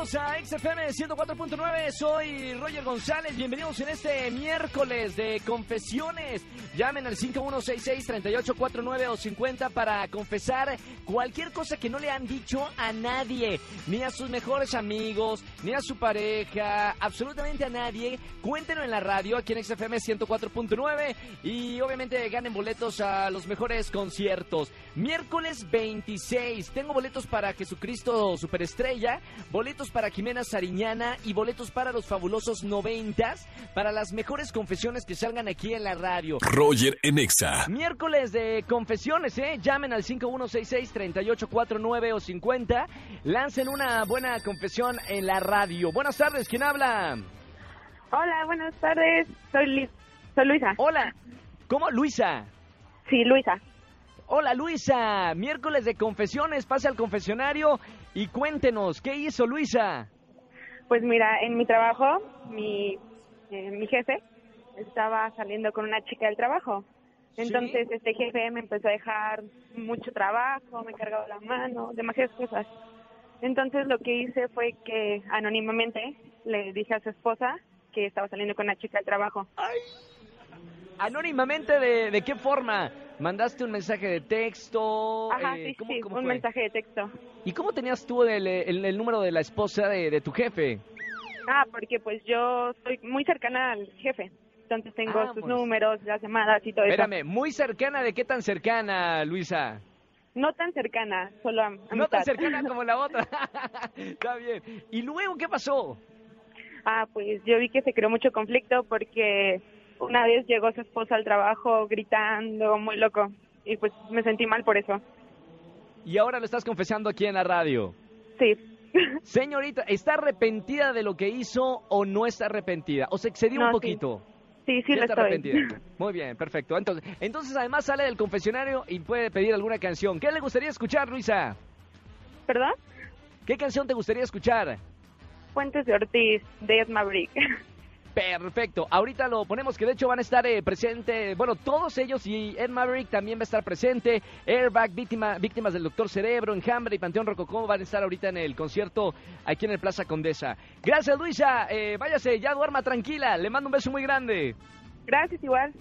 bienvenidos a XFM 104.9, soy Roger González, bienvenidos en este miércoles de confesiones. Llamen al 5166-3849 o 50 para confesar cualquier cosa que no le han dicho a nadie, ni a sus mejores amigos, ni a su pareja, absolutamente a nadie. Cuéntenlo en la radio aquí en XFM 104.9 y obviamente ganen boletos a los mejores conciertos. Miércoles 26, tengo boletos para Jesucristo Superestrella, boletos para Jimena Sariñana y boletos para los fabulosos noventas, para las mejores confesiones que salgan aquí en la radio. Roger en Exa. Miércoles de confesiones, ¿eh? Llamen al 5166-3849 o 50. Lancen una buena confesión en la radio. Buenas tardes, ¿quién habla? Hola, buenas tardes. Soy, Li- soy Luisa. Hola. ¿Cómo? Luisa. Sí, Luisa. Hola Luisa, miércoles de confesiones, pase al confesionario y cuéntenos, ¿qué hizo Luisa? Pues mira, en mi trabajo, mi, eh, mi jefe estaba saliendo con una chica del trabajo. Entonces, este jefe me empezó a dejar mucho trabajo, me cargaba la mano, demasiadas cosas. Entonces, lo que hice fue que anónimamente le dije a su esposa que estaba saliendo con una chica del trabajo. Anónimamente, ¿de, de qué forma? ¿Mandaste un mensaje de texto? Ajá, Eh, sí, ¿cómo- sí, cómo un fue? mensaje de texto. ¿Y cómo tenías tú el, el- el número de la esposa de, de tu jefe? Ah, porque pues yo soy muy cercana al jefe. Entonces tengo Ah, sus pues. números, las llamadas y todo eso. Espérame, ¿muy cercana de qué tan cercana, Luisa? No tan cercana, solo a No tan cercana como la otra. Está bien. ¿Y luego qué pasó? Ah, pues yo vi que se creó mucho conflicto porque una vez llegó su esposa al trabajo gritando, muy loco. Y pues me sentí mal por eso. Y ahora lo estás confesando aquí en la radio. Sí. Señorita, ¿está arrepentida de lo que hizo o no está arrepentida? ¿O se excedió No, un sí. poquito? Sí, sí Ya lo está estoy. arrepentida. Muy bien, perfecto. Entonces, entonces, además sale del confesionario y puede pedir alguna canción. ¿Qué le gustaría escuchar, Luisa? ¿Perdón? ¿Qué canción te gustaría escuchar? Fuentes de Ortiz, de. Perfecto. Ahorita lo ponemos que de hecho van a estar eh, presentes, bueno, todos ellos y Ed Maverick también va a estar presente. Airbag, víctima, víctimas del Doctor Cerebro, Enjambre y Panteón Rococó van a estar ahorita en el concierto aquí en el Plaza Condesa. Gracias, Luisa. Eh, váyase, ya duerma tranquila. Le mando un beso muy grande. Gracias, igual.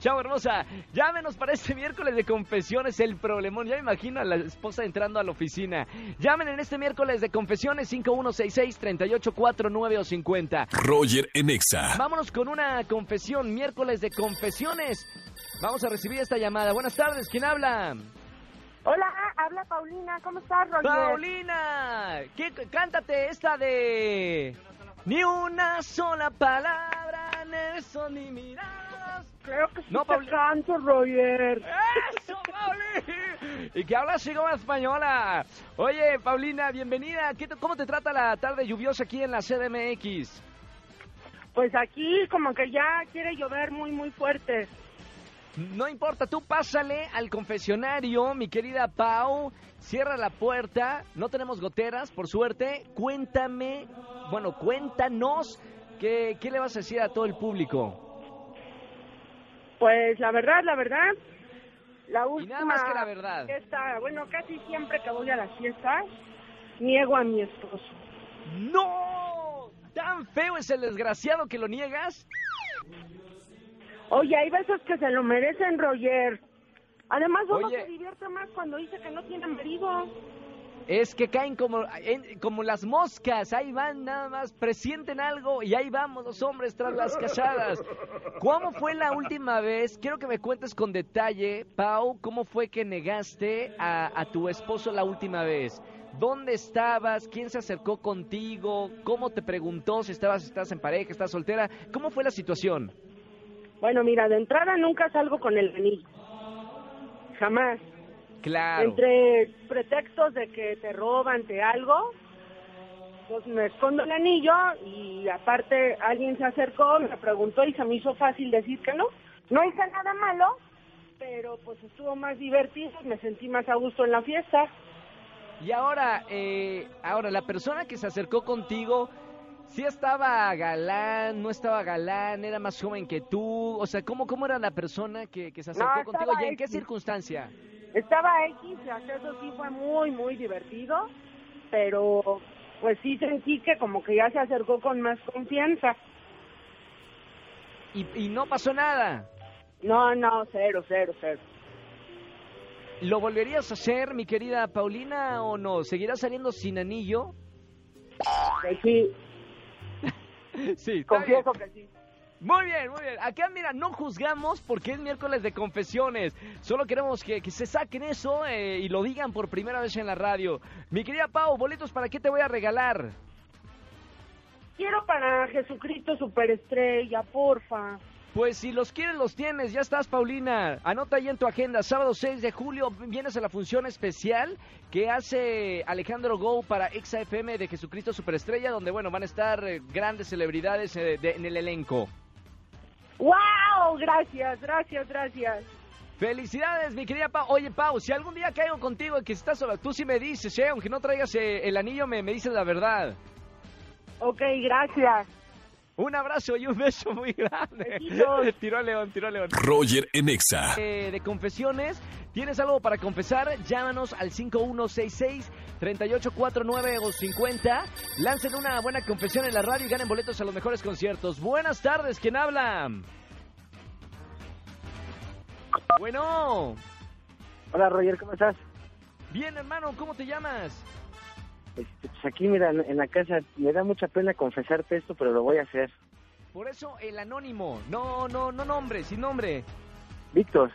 Chao, hermosa. Llámenos para este miércoles de confesiones, el problemón. Ya me imagino a la esposa entrando a la oficina. Llamen en este miércoles de confesiones 5166-3849 o 50. Roger en Exa. Vámonos con una confesión, miércoles de confesiones. Vamos a recibir esta llamada. Buenas tardes, ¿quién habla? Hola, habla Paulina. ¿Cómo estás, Roger? Paulina. ¿Qué, cántate esta de... Ni una sola palabra, Nelson, ni miradas. Creo que sí No, te Pauli- canto, Roger. ¡Eso, Pauli! Y que habla así como española. Oye, Paulina, bienvenida. ¿Qué te- ¿Cómo te trata la tarde lluviosa aquí en la CDMX? Pues aquí como que ya quiere llover muy, muy fuerte. No importa, tú pásale al confesionario, mi querida Pau. Cierra la puerta. No tenemos goteras, por suerte. Cuéntame, bueno, cuéntanos qué, qué le vas a decir a todo el público. Pues la verdad, la verdad, la Y última nada más que la verdad. fiesta, bueno, casi siempre que voy a las fiestas, niego a mi esposo. ¡No! ¿Tan feo es el desgraciado que lo niegas? Oye, hay veces que se lo merecen, Roger. Además, uno Oye. se divierte más cuando dice que no tiene marido. Es que caen como, como las moscas, ahí van nada más, presienten algo y ahí vamos los hombres tras las casadas. ¿Cómo fue la última vez? Quiero que me cuentes con detalle, Pau, cómo fue que negaste a, a tu esposo la última vez. ¿Dónde estabas? ¿Quién se acercó contigo? ¿Cómo te preguntó si estabas, estás en pareja, estás soltera? ¿Cómo fue la situación? Bueno, mira, de entrada nunca salgo con el anillo. Jamás. Claro. Entre pretextos de que te roban, te algo, pues me escondo el anillo y aparte alguien se acercó, me preguntó y se me hizo fácil decir que no. No hice nada malo, pero pues estuvo más divertido, me sentí más a gusto en la fiesta. Y ahora, eh, ahora la persona que se acercó contigo, Sí estaba galán, no estaba galán, era más joven que tú. O sea, ¿cómo, cómo era la persona que, que se acercó No, contigo y en qué circunstancia? Estaba X, eso sí fue muy, muy divertido, pero pues sí sentí que como que ya se acercó con más confianza. Y, y no pasó nada. No, no, cero, cero, cero. ¿Lo volverías a hacer, mi querida Paulina, o no? ¿Seguirás saliendo sin anillo? Sí, Sí, bien. confieso que sí. Muy bien, muy bien. Acá, mira, no juzgamos porque es miércoles de confesiones. Solo queremos que, que se saquen eso eh, y lo digan por primera vez en la radio. Mi querida Pau, boletos para qué te voy a regalar. Quiero para Jesucristo superestrella, porfa. Pues si los quieres, los tienes. Ya estás, Paulina. Anota ahí en tu agenda. Sábado 6 de julio vienes a la función especial que hace Alejandro Go para XFM de Jesucristo Superestrella, donde, bueno, van a estar eh, grandes celebridades eh, en el elenco. ¡Wow! Gracias, gracias, gracias. Felicidades, mi querida Pau. Oye, Pau, si algún día caigo contigo y que estás sola, tú sí me dices, ¿eh? Aunque no traigas eh, el anillo, me, me dices la verdad. Ok, gracias. Un abrazo y un beso muy grande. Besitos. tiró a León, tiró a León. Roger en Exa. Eh, de confesiones, ¿tienes algo para confesar? Llámanos al 5166-3849 o 50. Lancen una buena confesión en la radio y ganen boletos a los mejores conciertos. Buenas tardes, ¿quién habla? Bueno, Hola Roger, ¿cómo estás? bien hermano, ¿cómo te llamas? Este, pues aquí, mira, en la casa me da mucha pena confesarte esto, pero lo voy a hacer. Por eso el anónimo, no, no, no nombre, sin nombre. Víctor,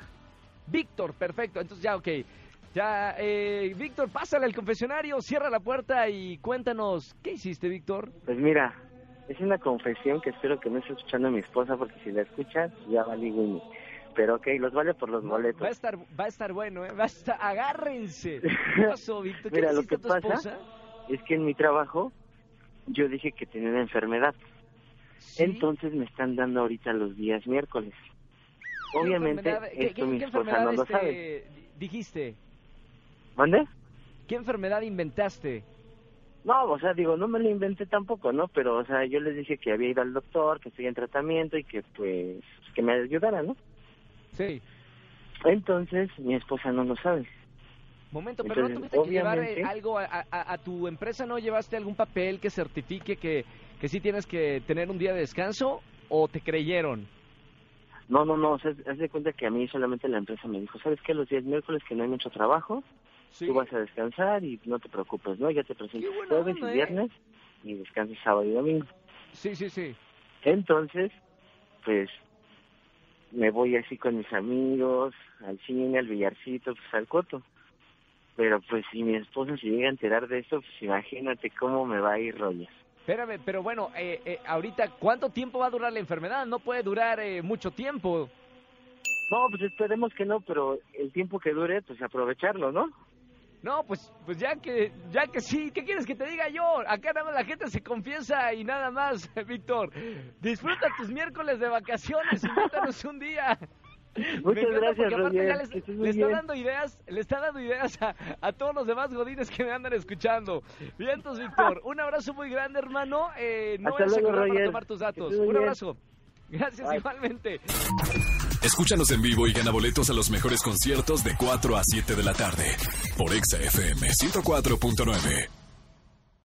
Víctor, perfecto, entonces ya, ok. Ya, eh, Víctor, pásale al confesionario, cierra la puerta y cuéntanos, ¿qué hiciste, Víctor? pues mira, es una confesión que espero que no esté escuchando mi esposa, porque si la escuchas, ya valí Winnie. Pero ok, los vale por los boletos. Va a estar, va a estar bueno, ¿eh? Va a estar, agárrense. ¿Qué pasó, Víctor? ¿Qué Mira, le lo que a tu pasa- esposa? Es que en mi trabajo yo dije que tenía una enfermedad, Sí. entonces me están dando ahorita los días miércoles. ¿Qué Obviamente, qué- esto qué- mi qué esposa enfermedad, no lo este, sabe. dijiste? ¿Mande? ¿Qué enfermedad inventaste? No, o sea, digo, no me lo inventé tampoco, ¿no? Pero, o sea, yo les dije que había ido al doctor, que estoy en tratamiento y que, pues, que me ayudara, ¿no? Sí. Entonces, mi esposa no lo sabe. Momento, pero ¿no tuviste que llevar eh, algo a, a- a tu empresa? ¿No llevaste algún papel que certifique que, que sí tienes que tener un día de descanso? ¿O te creyeron? No, no, no, o sea, haz de cuenta que a mí solamente la empresa me dijo, ¿sabes qué? Los días miércoles que no hay mucho trabajo, Sí. tú vas a descansar y no te preocupes, ¿no? Ya te presento jueves y ¿eh? viernes y descansas sábado y domingo. Sí, sí, sí. Entonces, pues, me voy así con mis amigos, al cine, al billarcito, pues al coto. Pero pues si mi esposa se llega a enterar de esto, pues imagínate cómo me va a ir Roger. Espérame, pero bueno, eh, eh, ahorita, ¿cuánto tiempo va a durar la enfermedad? No puede durar eh, mucho tiempo. No, pues esperemos que no, pero el tiempo que dure, pues aprovecharlo, ¿no? No, pues, pues ya que, ya que sí, ¿qué quieres que te diga yo? Acá nada más la gente se confiesa y nada más, Víctor. Disfruta tus miércoles de vacaciones, invéntanos un día. Muchas gracias, porque aparte Roger. ya les- estés le, está bien. dando ideas, le está dando ideas a, a todos los demás godines que me andan escuchando. Bien, entonces, Víctor, un abrazo muy grande, hermano. Eh, no Hasta luego, acordar para Roger. tomar tus datos. Un bien. abrazo. Gracias Bye. igualmente. Escúchanos en vivo y gana boletos a los mejores conciertos de 4 a 7 de la tarde por Exa FM 104.9.